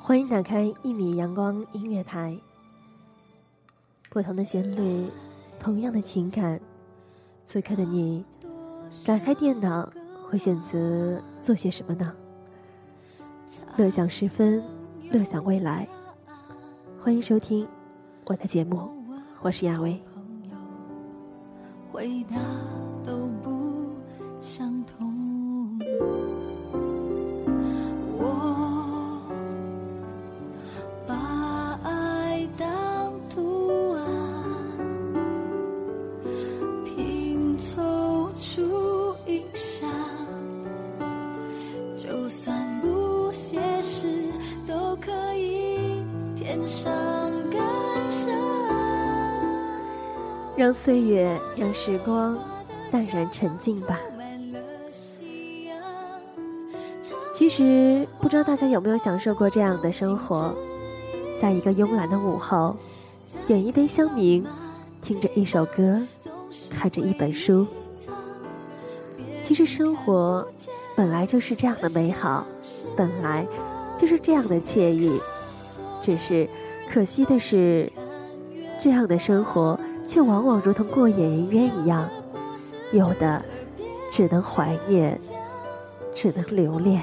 欢迎打开一米阳光音乐台。不同的旋律，同样的情感。此刻的你，打开电脑会选择做些什么呢？乐享时分，乐享未来。欢迎收听我的节目，我是亚薇。回答都不相同。让岁月，让时光淡然沉静吧。其实，不知道大家有没有享受过这样的生活，在一个慵懒的午后，点一杯香茗，听着一首歌，看着一本书。其实，生活本来就是这样的美好，本来就是这样的惬意。只是，可惜的是，这样的生活。却往往如同过眼云烟一样，有的只能怀念，只能留恋。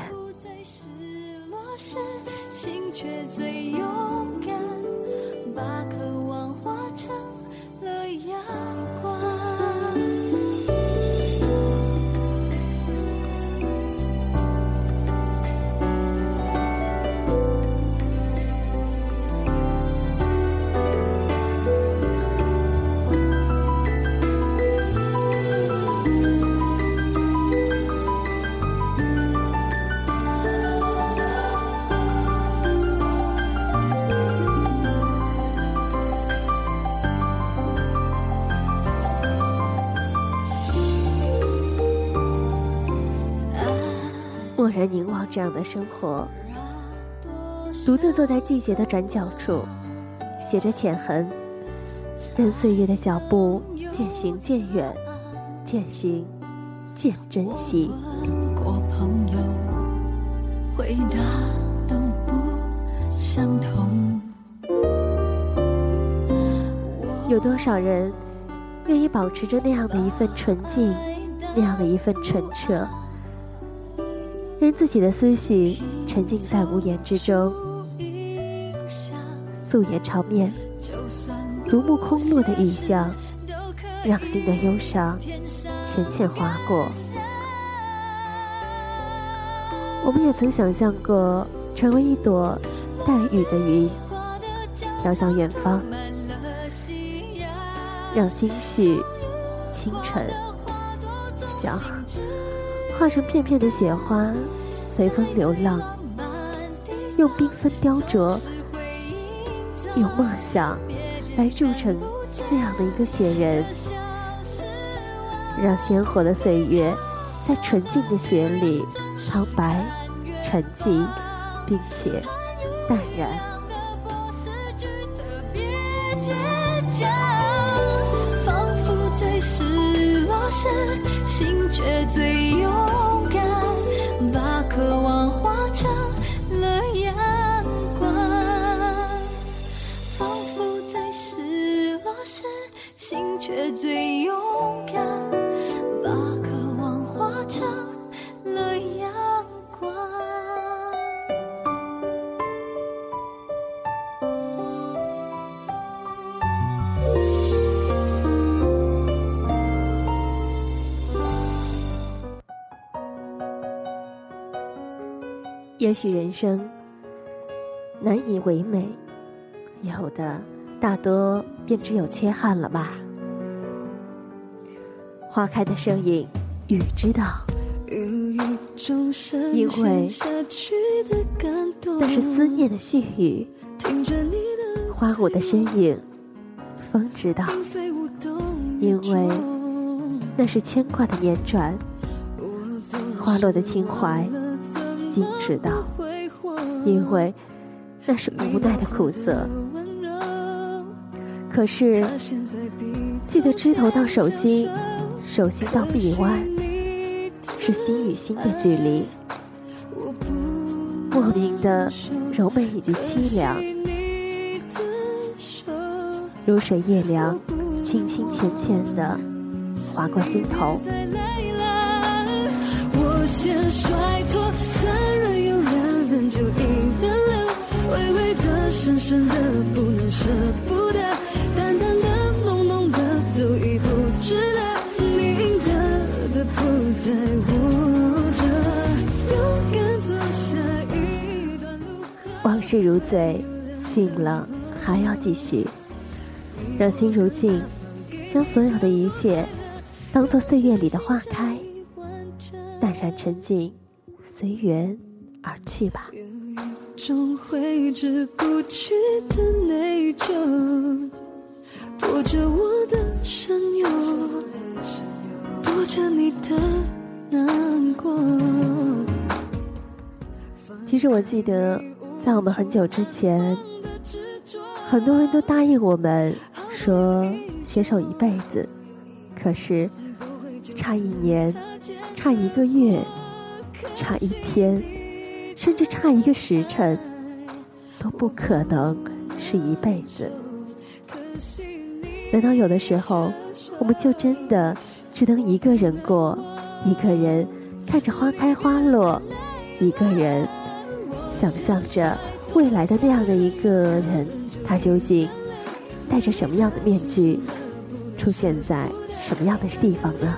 默然凝望这样的生活，独自坐在季节的转角处，写着浅痕，任岁月的脚步渐行渐远，渐行渐珍惜。回答都不相同。有多少人愿意保持着那样的一份纯净，那样的一份纯澈？连自己的思绪沉浸在无言之中，素颜朝面，独目空落的雨巷，让心的忧伤浅浅划过。我们也曾想象过成为一朵带雨的云，飘向远方，让心绪清晨想。化成片片的雪花，随风流浪，用缤纷雕琢，用梦想来铸成那样的一个雪人，让鲜活的岁月在纯净的雪里苍白、沉寂，并且淡然。仿佛最失落时，心却最勇。也许人生难以为美，有的大多便只有缺憾了吧。花开的声音，雨知道，因为那是思念的絮语。花舞的身影，风知道，因为那是牵挂的年转，花落的情怀精致到，因为那是无奈的苦涩。可是，记得枝头到手心，手心到臂弯，是心与心的距离。莫名的柔美以及凄凉，如水夜凉，轻轻浅浅的划过心头。我先甩深深的，不能舍不得，淡淡的、浓浓的，都已不值得，你应得的不在我这，勇敢走下一段路。往事如醉，醒了还要继续。让心如镜，将所有的一切当做岁月里的花开，淡然沉静，随缘而去吧。种挥之不去的内疚，播着我的深忧，播着你的难过。其实我记得。在我们很久之前，很多人都答应我们说携手一辈子，可是差一年、差一个月、差一天，甚至差一个时辰，都不可能是一辈子。难道有的时候，我们就真的只能一个人过，一个人看着花开花落，一个人？想象着未来的那样的一个人，他究竟戴着什么样的面具，出现在什么样的地方呢？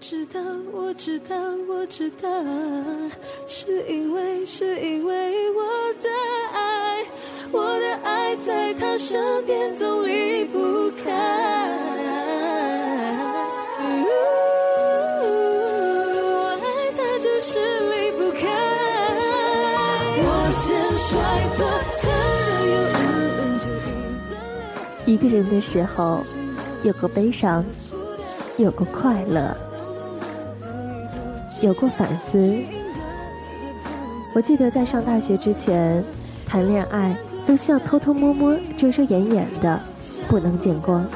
知道，我知道，我知道，是因为，是因为我的爱，我的爱在他身边总离不开。我爱他就是离不开。我先甩脱，一个人的时候，有过悲伤，有过快乐。有过反思。我记得在上大学之前，谈恋爱都需要偷偷摸摸、遮遮掩掩的，不能见光。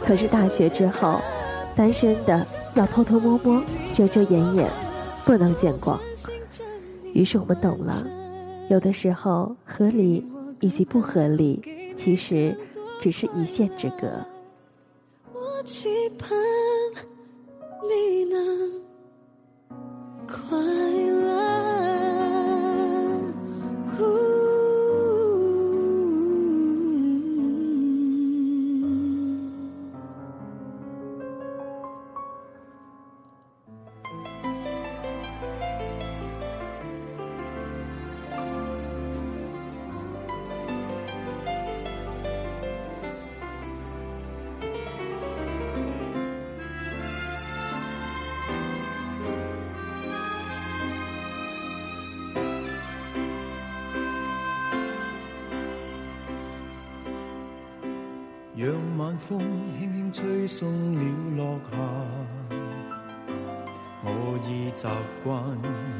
可是大学之后，单身的要偷偷摸摸、遮遮掩掩，不能见光。于是我们懂了，有的时候合理以及不合理，其实只是一线之隔。我期盼你能。快乐。晚风轻轻吹送了落霞。我已习惯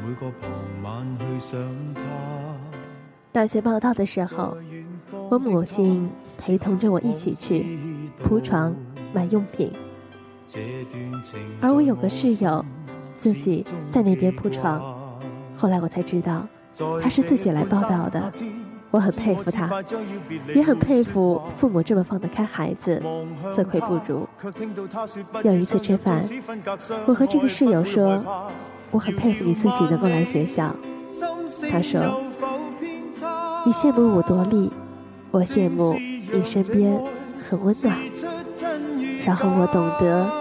每个傍晚去想他。大学报道的时候，我母亲陪同着我一起去铺床买用品，而我有个室友自己在那边铺床。后来我才知道，他是自己来报道的。我很佩服他，也很佩服父母这么放得开孩子，自愧不如。有一次吃饭，我和这个室友说：“我很佩服你自己能够来学校。”他说：“你羡慕我多力，我羡慕你身边很温暖。”然后我懂得，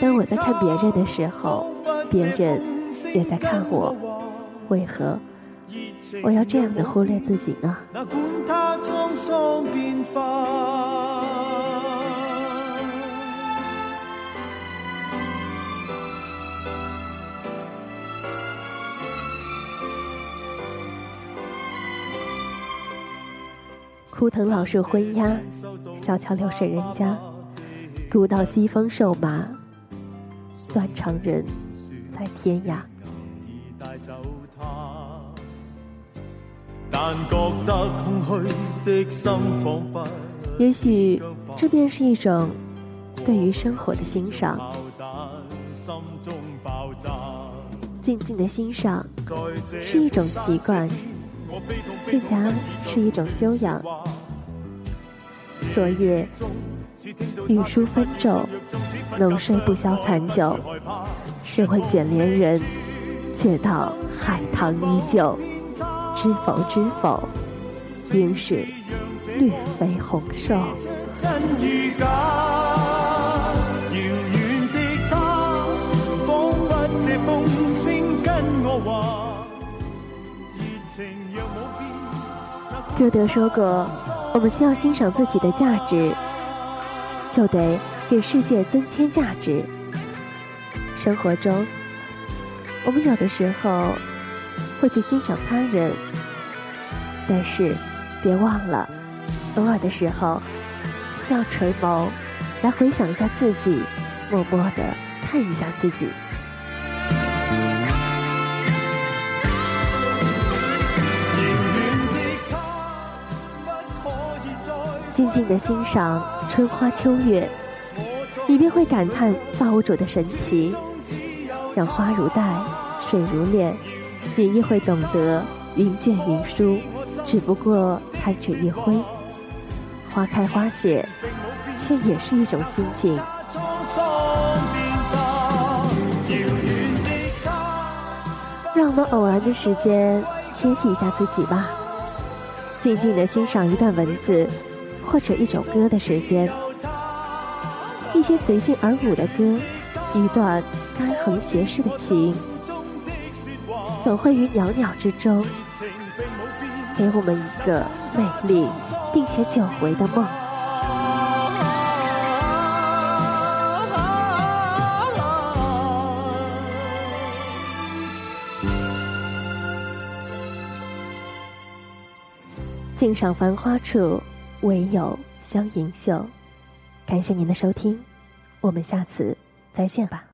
当我在看别人的时候，别人也在看我。为何？我要这样的忽略自己呢？枯藤老树昏鸦，小桥流水人家，古道西风瘦马，断肠人在天涯。也许这便是一种对于生活的欣赏，静静的欣赏是一种习惯。更加是一种修养。昨夜玉书分昼，浓睡不消残酒。试问卷帘人，却道海棠依旧。知否知否，应是绿肥红瘦。歌德说过：“我们需要欣赏自己的价值，就得给世界增添价值。”生活中，我们有的时候会去欣赏他人，但是别忘了，偶尔的时候笑垂眸来回想一下自己，默默的看一下自己。静静的欣赏春花秋月，你便会感叹造物主的神奇。让花如黛，水如练，你亦会懂得云卷云舒，只不过弹指一挥。花开花谢，却也是一种心境。让我们偶然的时间歇息一下自己吧，静静的欣赏一段文字。或者一首歌的时间，一些随性而舞的歌，一段干横斜视的情，总会于袅袅之中，给我们一个美丽并且久违的梦。静赏繁花处。唯有香盈袖，感谢您的收听，我们下次再见吧。